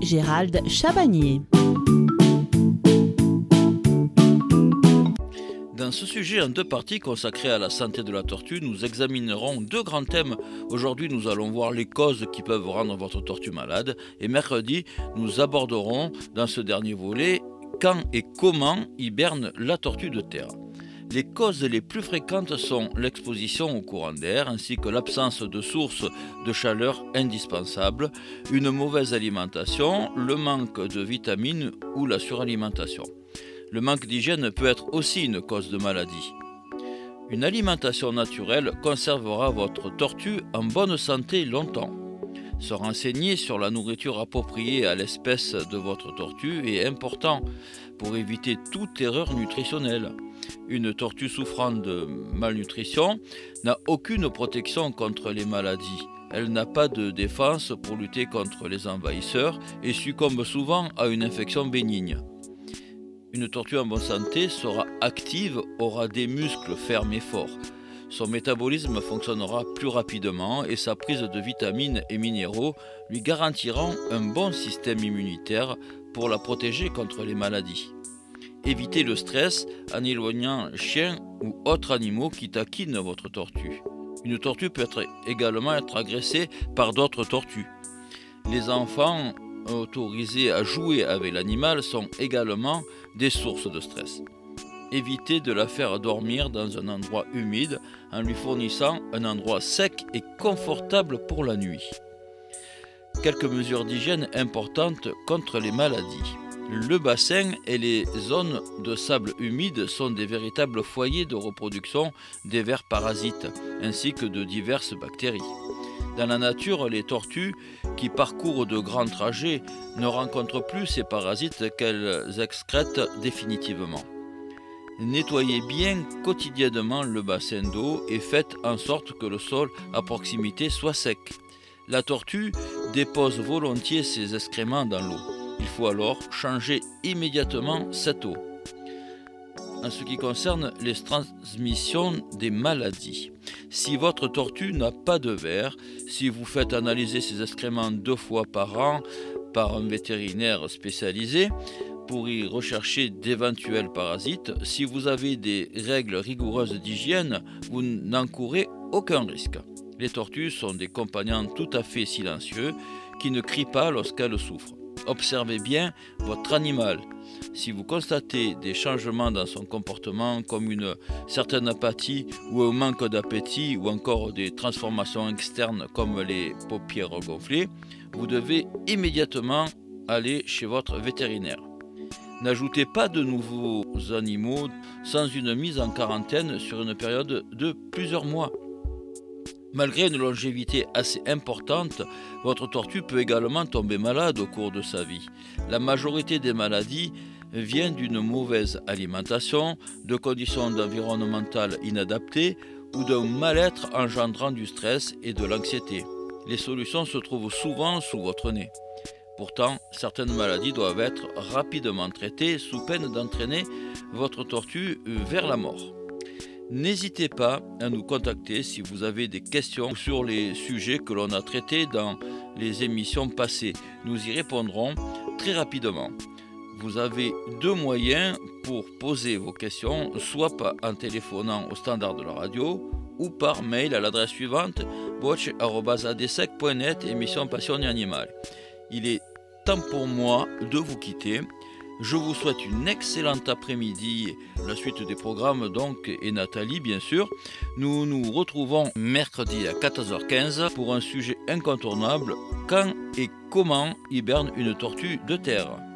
Gérald. Dans ce sujet en deux parties consacré à la santé de la tortue, nous examinerons deux grands thèmes. Aujourd'hui, nous allons voir les causes qui peuvent rendre votre tortue malade et mercredi, nous aborderons dans ce dernier volet quand et comment hiberne la tortue de terre. Les causes les plus fréquentes sont l'exposition au courant d'air ainsi que l'absence de sources de chaleur indispensables, une mauvaise alimentation, le manque de vitamines ou la suralimentation. Le manque d'hygiène peut être aussi une cause de maladie. Une alimentation naturelle conservera votre tortue en bonne santé longtemps. Se renseigner sur la nourriture appropriée à l'espèce de votre tortue est important pour éviter toute erreur nutritionnelle. Une tortue souffrant de malnutrition n'a aucune protection contre les maladies. Elle n'a pas de défense pour lutter contre les envahisseurs et succombe souvent à une infection bénigne. Une tortue en bonne santé sera active, aura des muscles fermes et forts. Son métabolisme fonctionnera plus rapidement et sa prise de vitamines et minéraux lui garantiront un bon système immunitaire pour la protéger contre les maladies. Évitez le stress en éloignant chiens ou autres animaux qui taquinent votre tortue. Une tortue peut également être agressée par d'autres tortues. Les enfants autorisés à jouer avec l'animal sont également des sources de stress. Évitez de la faire dormir dans un endroit humide en lui fournissant un endroit sec et confortable pour la nuit. Quelques mesures d'hygiène importantes contre les maladies. Le bassin et les zones de sable humide sont des véritables foyers de reproduction des vers parasites ainsi que de diverses bactéries. Dans la nature, les tortues qui parcourent de grands trajets ne rencontrent plus ces parasites qu'elles excrètent définitivement. Nettoyez bien quotidiennement le bassin d'eau et faites en sorte que le sol à proximité soit sec. La tortue dépose volontiers ses excréments dans l'eau. Il faut alors changer immédiatement cette eau. En ce qui concerne les transmissions des maladies, si votre tortue n'a pas de verre, si vous faites analyser ses excréments deux fois par an par un vétérinaire spécialisé, pour y rechercher d'éventuels parasites, si vous avez des règles rigoureuses d'hygiène, vous n'encourez aucun risque. Les tortues sont des compagnons tout à fait silencieux qui ne crient pas lorsqu'elles souffrent. Observez bien votre animal. Si vous constatez des changements dans son comportement comme une certaine apathie ou un manque d'appétit ou encore des transformations externes comme les paupières gonflées, vous devez immédiatement aller chez votre vétérinaire. N'ajoutez pas de nouveaux animaux sans une mise en quarantaine sur une période de plusieurs mois. Malgré une longévité assez importante, votre tortue peut également tomber malade au cours de sa vie. La majorité des maladies vient d'une mauvaise alimentation, de conditions environnementales inadaptées ou d'un mal-être engendrant du stress et de l'anxiété. Les solutions se trouvent souvent sous votre nez. Pourtant, certaines maladies doivent être rapidement traitées sous peine d'entraîner votre tortue vers la mort. N'hésitez pas à nous contacter si vous avez des questions sur les sujets que l'on a traités dans les émissions passées. Nous y répondrons très rapidement. Vous avez deux moyens pour poser vos questions, soit en téléphonant au standard de la radio ou par mail à l'adresse suivante watch.adsec.net émission Passion et Animal. Il est temps pour moi de vous quitter. Je vous souhaite une excellente après-midi, la suite des programmes donc, et Nathalie bien sûr. Nous nous retrouvons mercredi à 14h15 pour un sujet incontournable, quand et comment hiberne une tortue de terre?